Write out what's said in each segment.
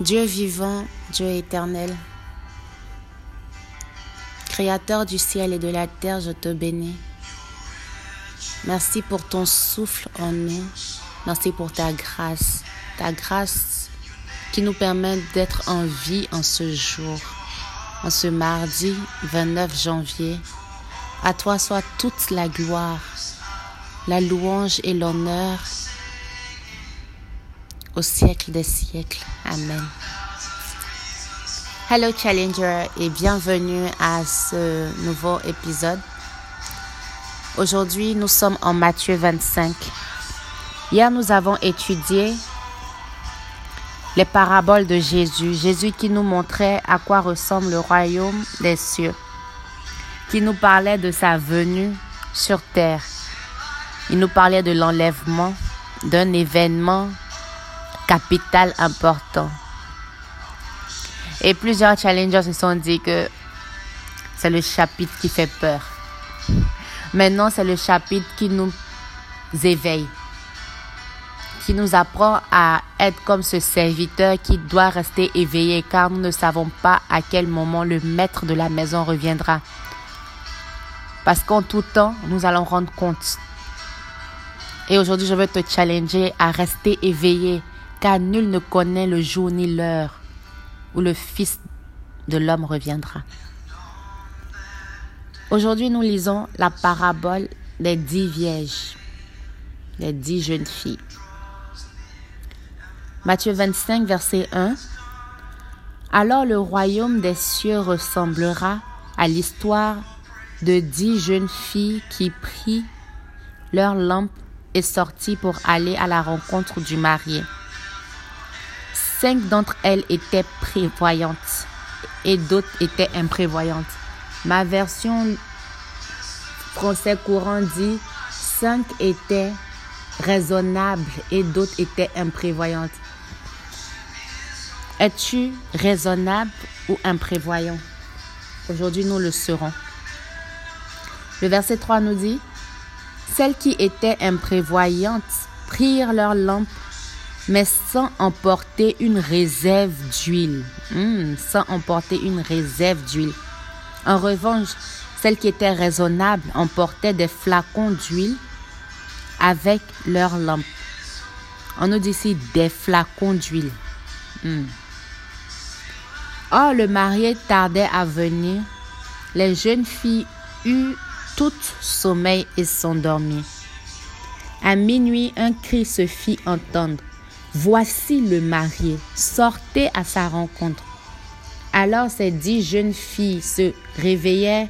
Dieu vivant, Dieu éternel, Créateur du ciel et de la terre, je te bénis. Merci pour ton souffle en nous. Merci pour ta grâce. Ta grâce qui nous permet d'être en vie en ce jour, en ce mardi 29 janvier. À toi soit toute la gloire, la louange et l'honneur au siècle des siècles. Amen. Hello Challenger et bienvenue à ce nouveau épisode. Aujourd'hui, nous sommes en Matthieu 25. Hier, nous avons étudié les paraboles de Jésus. Jésus qui nous montrait à quoi ressemble le royaume des cieux, qui nous parlait de sa venue sur terre. Il nous parlait de l'enlèvement d'un événement capital important. Et plusieurs challengers se sont dit que c'est le chapitre qui fait peur. Maintenant, c'est le chapitre qui nous éveille, qui nous apprend à être comme ce serviteur qui doit rester éveillé car nous ne savons pas à quel moment le maître de la maison reviendra. Parce qu'en tout temps, nous allons rendre compte. Et aujourd'hui, je veux te challenger à rester éveillé car nul ne connaît le jour ni l'heure où le Fils de l'homme reviendra. Aujourd'hui, nous lisons la parabole des dix vierges, des dix jeunes filles. Matthieu 25, verset 1. Alors le royaume des cieux ressemblera à l'histoire de dix jeunes filles qui prirent leur lampe et sortit pour aller à la rencontre du marié. Cinq d'entre elles étaient prévoyantes et d'autres étaient imprévoyantes. Ma version français courant dit cinq étaient raisonnables et d'autres étaient imprévoyantes. Es-tu raisonnable ou imprévoyant? Aujourd'hui, nous le serons. Le verset 3 nous dit, Celles qui étaient imprévoyantes prirent leur lampe mais sans emporter une réserve d'huile. Hmm, sans emporter une réserve d'huile. En revanche, celles qui étaient raisonnables emportaient des flacons d'huile avec leur lampe. On nous dit ici des flacons d'huile. Hmm. Or, le marié tardait à venir. Les jeunes filles eurent tout sommeil et s'endormirent. À minuit, un cri se fit entendre. Voici le marié, sortez à sa rencontre. Alors ces dix jeunes filles se réveillèrent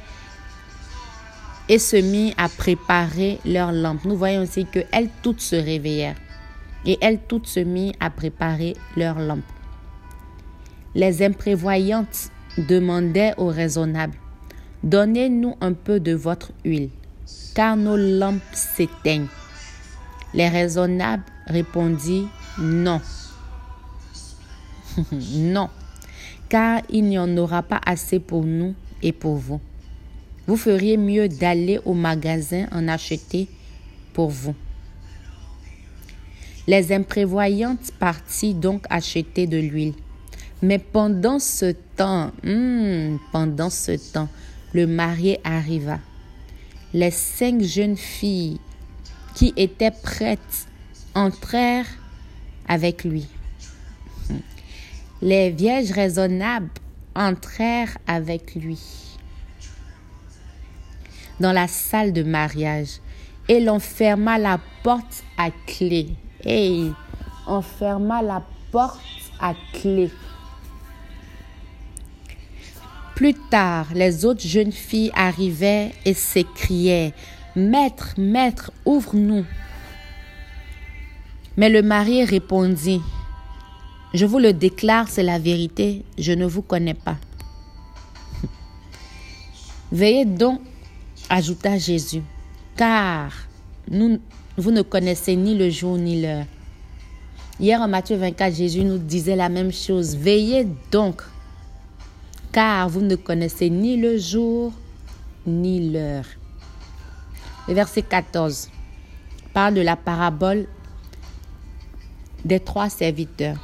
et se mirent à préparer leurs lampes. Nous voyons aussi qu'elles toutes se réveillèrent et elles toutes se mirent à préparer leurs lampes. Les imprévoyantes demandaient aux raisonnables, Donnez-nous un peu de votre huile, car nos lampes s'éteignent. Les raisonnables répondirent, non. non. Car il n'y en aura pas assez pour nous et pour vous. Vous feriez mieux d'aller au magasin en acheter pour vous. Les imprévoyantes partirent donc acheter de l'huile. Mais pendant ce temps, hmm, pendant ce temps, le marié arriva. Les cinq jeunes filles qui étaient prêtes entrèrent avec lui. Les vierges raisonnables entrèrent avec lui dans la salle de mariage et l'on ferma la porte à clé. Et on ferma la porte à clé. Plus tard, les autres jeunes filles arrivaient et s'écriaient Maître, maître, ouvre-nous. Mais le mari répondit, Je vous le déclare, c'est la vérité, je ne vous connais pas. Veillez donc, ajouta Jésus, car vous ne connaissez ni le jour ni l'heure. Hier en Matthieu 24, Jésus nous disait la même chose. Veillez donc, car vous ne connaissez ni le jour ni l'heure. Le verset 14 parle de la parabole des trois serviteurs.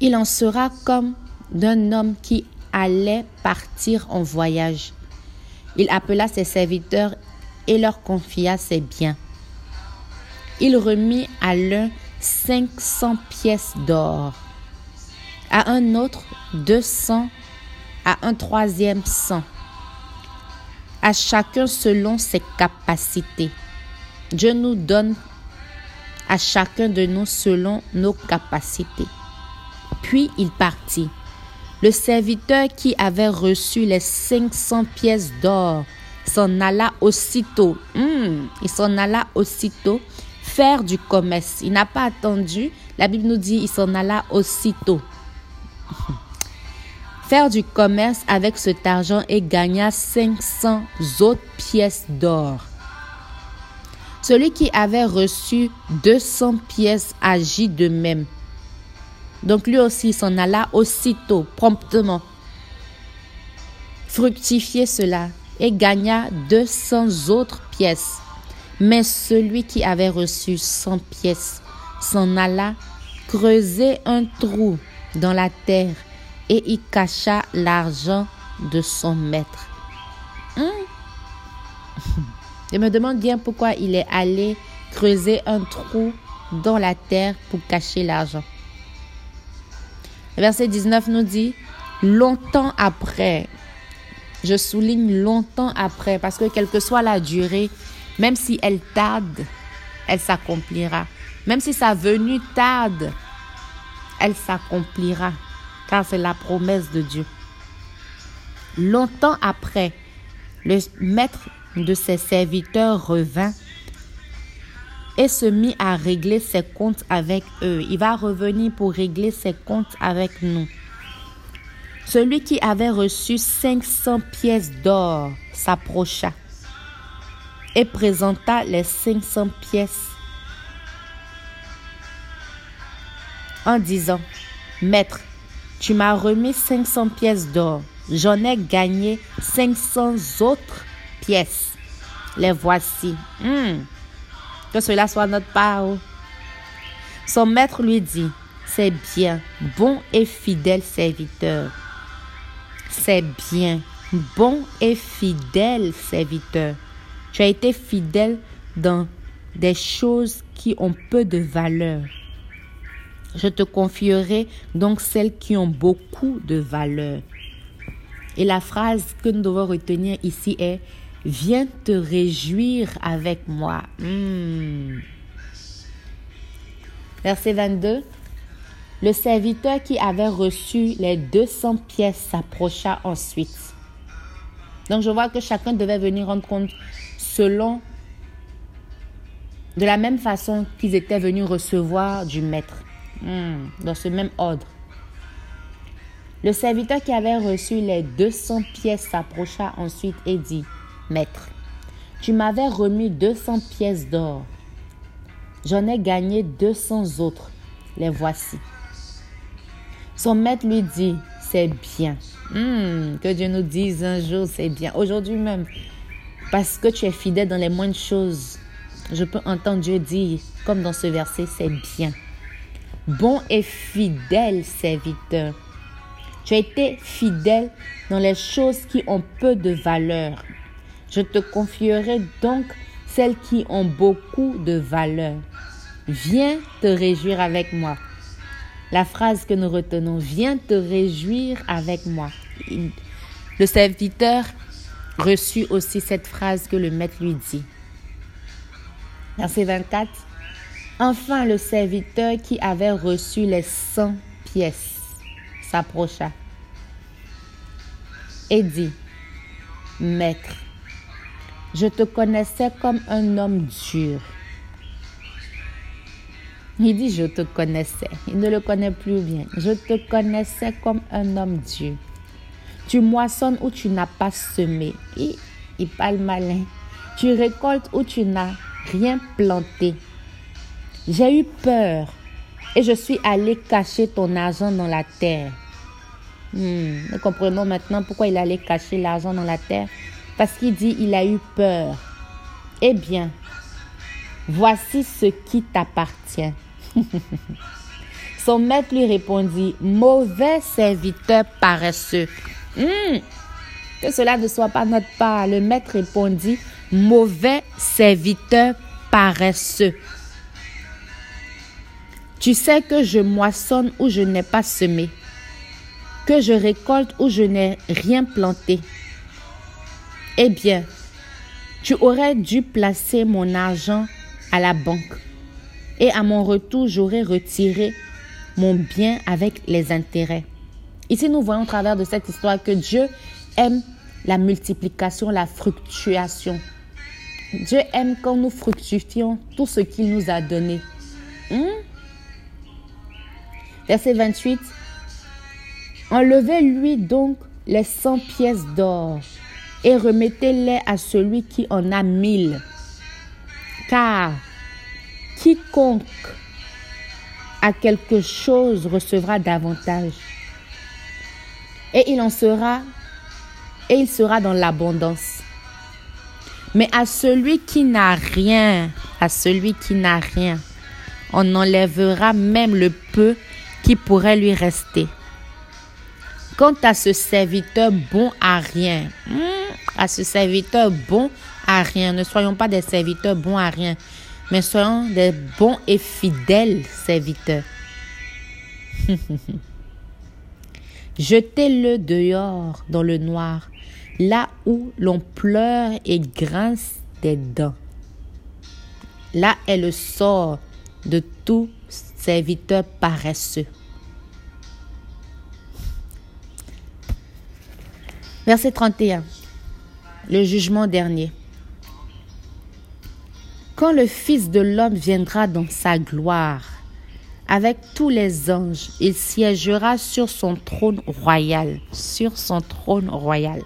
Il en sera comme d'un homme qui allait partir en voyage. Il appela ses serviteurs et leur confia ses biens. Il remit à l'un cinq cents pièces d'or, à un autre deux cents, à un troisième cent, à chacun selon ses capacités. Dieu nous donne chacun de nous selon nos capacités. Puis il partit. Le serviteur qui avait reçu les 500 pièces d'or s'en alla aussitôt. Hmm, il s'en alla aussitôt faire du commerce. Il n'a pas attendu. La Bible nous dit il s'en alla aussitôt. faire du commerce avec cet argent et gagna 500 autres pièces d'or. Celui qui avait reçu 200 pièces agit de même. Donc lui aussi s'en alla aussitôt, promptement, fructifier cela et gagna 200 autres pièces. Mais celui qui avait reçu 100 pièces s'en alla creuser un trou dans la terre et y cacha l'argent de son maître. Hein? Je me demande bien pourquoi il est allé creuser un trou dans la terre pour cacher l'argent. Verset 19 nous dit, longtemps après, je souligne longtemps après, parce que quelle que soit la durée, même si elle tarde, elle s'accomplira. Même si sa venue tarde, elle s'accomplira, car c'est la promesse de Dieu. Longtemps après, le maître de ses serviteurs revint et se mit à régler ses comptes avec eux. Il va revenir pour régler ses comptes avec nous. Celui qui avait reçu 500 pièces d'or s'approcha et présenta les 500 pièces en disant, Maître, tu m'as remis 500 pièces d'or, j'en ai gagné 500 autres pièces. Les voici. Hmm. Que cela soit notre part. Son maître lui dit, c'est bien, bon et fidèle serviteur. C'est bien, bon et fidèle serviteur. Tu as été fidèle dans des choses qui ont peu de valeur. Je te confierai donc celles qui ont beaucoup de valeur. Et la phrase que nous devons retenir ici est Viens te réjouir avec moi. Hmm. Verset 22. Le serviteur qui avait reçu les 200 pièces s'approcha ensuite. Donc je vois que chacun devait venir rendre compte selon, de la même façon qu'ils étaient venus recevoir du maître, hmm. dans ce même ordre. Le serviteur qui avait reçu les 200 pièces s'approcha ensuite et dit, Maître, tu m'avais remis 200 pièces d'or. J'en ai gagné 200 autres. Les voici. Son maître lui dit, c'est bien. Hmm, que Dieu nous dise un jour, c'est bien. Aujourd'hui même, parce que tu es fidèle dans les moindres choses, je peux entendre Dieu dire, comme dans ce verset, c'est bien. Bon et fidèle serviteur. Tu as été fidèle dans les choses qui ont peu de valeur. Je te confierai donc celles qui ont beaucoup de valeur. Viens te réjouir avec moi. La phrase que nous retenons, viens te réjouir avec moi. Le serviteur reçut aussi cette phrase que le maître lui dit. Verset 24. Enfin, le serviteur qui avait reçu les 100 pièces s'approcha et dit, Maître, je te connaissais comme un homme dur. Il dit, je te connaissais. Il ne le connaît plus bien. Je te connaissais comme un homme dur. Tu moissonnes où tu n'as pas semé. Il parle malin. Tu récoltes où tu n'as rien planté. J'ai eu peur et je suis allé cacher ton argent dans la terre. Hmm, nous comprenons maintenant pourquoi il allait cacher l'argent dans la terre. Parce qu'il dit, il a eu peur. Eh bien, voici ce qui t'appartient. Son maître lui répondit, mauvais serviteur paresseux. Hmm, que cela ne soit pas notre part. Le maître répondit, mauvais serviteur paresseux. Tu sais que je moissonne où je n'ai pas semé, que je récolte où je n'ai rien planté. Eh bien, tu aurais dû placer mon argent à la banque et à mon retour, j'aurais retiré mon bien avec les intérêts. Ici, nous voyons au travers de cette histoire que Dieu aime la multiplication, la fructuation. Dieu aime quand nous fructifions tout ce qu'il nous a donné. Hmm? Verset 28. Enlevez-lui donc les 100 pièces d'or et remettez-les à celui qui en a mille. Car quiconque a quelque chose recevra davantage. Et il en sera, et il sera dans l'abondance. Mais à celui qui n'a rien, à celui qui n'a rien, on enlèvera même le peu qui pourrait lui rester. Quant à ce serviteur bon à rien, hmm, à ce serviteur bon à rien, ne soyons pas des serviteurs bons à rien, mais soyons des bons et fidèles serviteurs. Jetez-le dehors dans le noir, là où l'on pleure et grince des dents. Là est le sort de tout serviteur paresseux. Verset 31. Le jugement dernier. Quand le Fils de l'homme viendra dans sa gloire, avec tous les anges, il siégera sur son trône royal, sur son trône royal.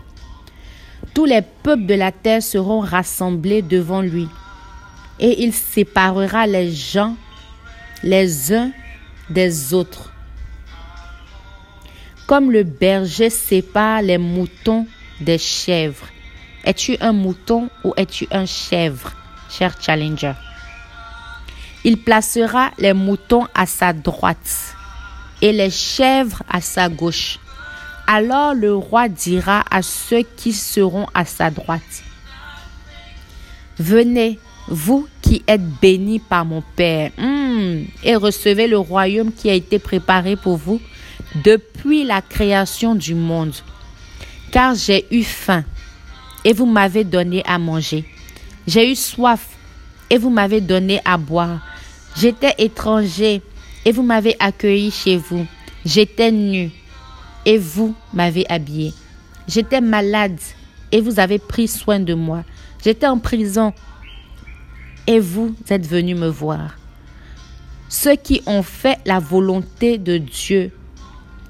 Tous les peuples de la terre seront rassemblés devant lui, et il séparera les gens les uns des autres. Comme le berger sépare les moutons des chèvres. Es-tu un mouton ou es-tu un chèvre, cher challenger? Il placera les moutons à sa droite et les chèvres à sa gauche. Alors le roi dira à ceux qui seront à sa droite, Venez, vous qui êtes bénis par mon Père, hmm, et recevez le royaume qui a été préparé pour vous depuis la création du monde. Car j'ai eu faim et vous m'avez donné à manger. J'ai eu soif et vous m'avez donné à boire. J'étais étranger et vous m'avez accueilli chez vous. J'étais nu et vous m'avez habillé. J'étais malade et vous avez pris soin de moi. J'étais en prison et vous êtes venus me voir. Ceux qui ont fait la volonté de Dieu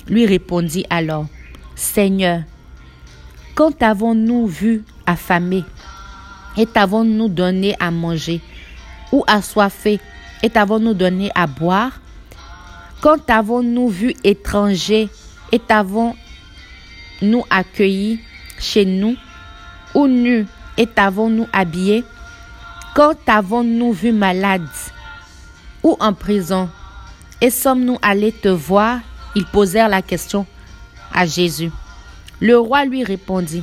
lui répondit alors, Seigneur, quand t'avons-nous vu affamé et t'avons-nous donné à manger ou assoiffé et t'avons-nous donné à boire? Quand t'avons-nous vu étranger et t'avons-nous accueilli chez nous ou nu et t'avons-nous habillé Quand t'avons-nous vu malade ou en prison et sommes-nous allés te voir ils posèrent la question à Jésus. Le roi lui répondit.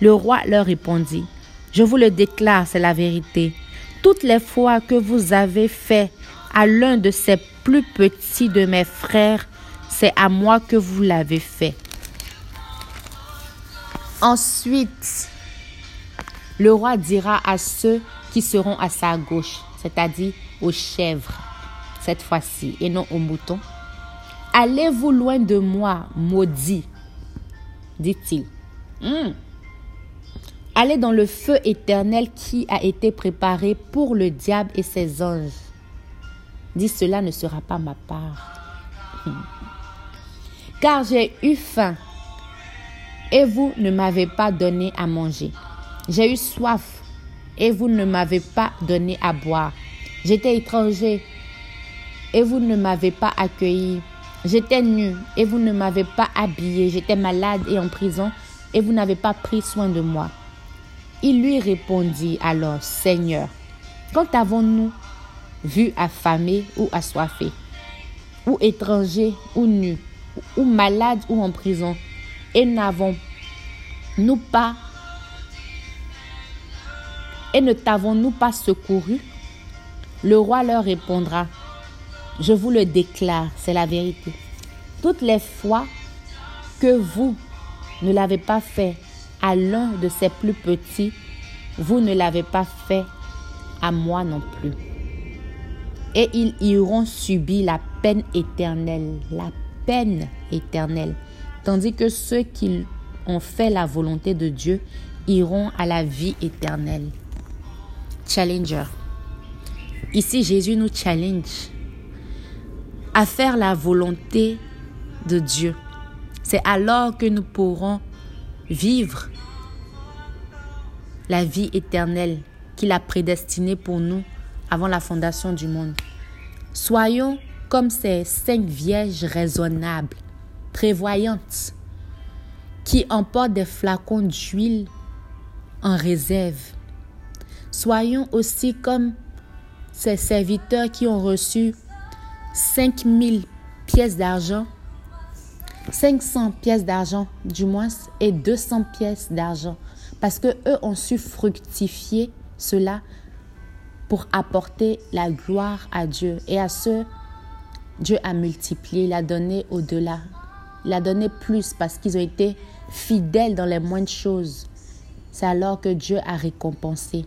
Le roi leur répondit, je vous le déclare, c'est la vérité. Toutes les fois que vous avez fait à l'un de ces plus petits de mes frères, c'est à moi que vous l'avez fait. Ensuite, le roi dira à ceux qui seront à sa gauche, c'est-à-dire aux chèvres, cette fois-ci, et non aux moutons, Allez-vous loin de moi, maudit, dit-il. Hmm. Allez dans le feu éternel qui a été préparé pour le diable et ses anges. Dit cela ne sera pas ma part. Hmm. Car j'ai eu faim et vous ne m'avez pas donné à manger. J'ai eu soif et vous ne m'avez pas donné à boire. J'étais étranger et vous ne m'avez pas accueilli. J'étais nu et vous ne m'avez pas habillé. J'étais malade et en prison et vous n'avez pas pris soin de moi. Il lui répondit alors, Seigneur, quand avons-nous vu affamé ou assoiffé ou étrangers, ou nus, ou malades, ou en prison, et n'avons-nous pas et ne t'avons-nous pas secouru? Le roi leur répondra, je vous le déclare, c'est la vérité. Toutes les fois que vous ne l'avez pas fait à l'un de ses plus petits, vous ne l'avez pas fait à moi non plus. Et ils iront subir la peine éternelle, la peine éternelle, tandis que ceux qui ont fait la volonté de Dieu iront à la vie éternelle. Challenger. Ici, Jésus nous challenge à faire la volonté de Dieu. C'est alors que nous pourrons vivre la vie éternelle qu'il a prédestinée pour nous avant la fondation du monde. Soyons comme ces cinq vierges raisonnables, prévoyantes, qui emportent des flacons d'huile en réserve. Soyons aussi comme ces serviteurs qui ont reçu 5000 pièces d'argent, 500 pièces d'argent du moins, et 200 pièces d'argent, parce que eux ont su fructifier cela pour apporter la gloire à Dieu. Et à ceux, Dieu a multiplié, il a donné au-delà. Il a donné plus parce qu'ils ont été fidèles dans les moindres choses. C'est alors que Dieu a récompensé.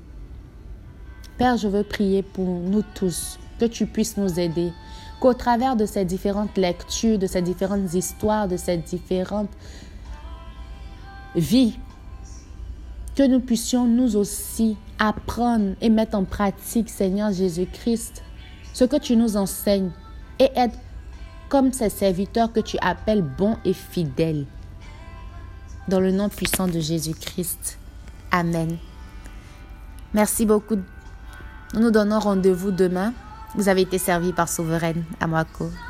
Père, je veux prier pour nous tous, que tu puisses nous aider, qu'au travers de ces différentes lectures, de ces différentes histoires, de ces différentes vies, que nous puissions nous aussi apprendre et mettre en pratique, Seigneur Jésus-Christ, ce que tu nous enseignes et être comme ces serviteurs que tu appelles bons et fidèles. Dans le nom puissant de Jésus-Christ. Amen. Merci beaucoup nous nous donnons rendez-vous demain. Vous avez été servi par Souveraine Amwako.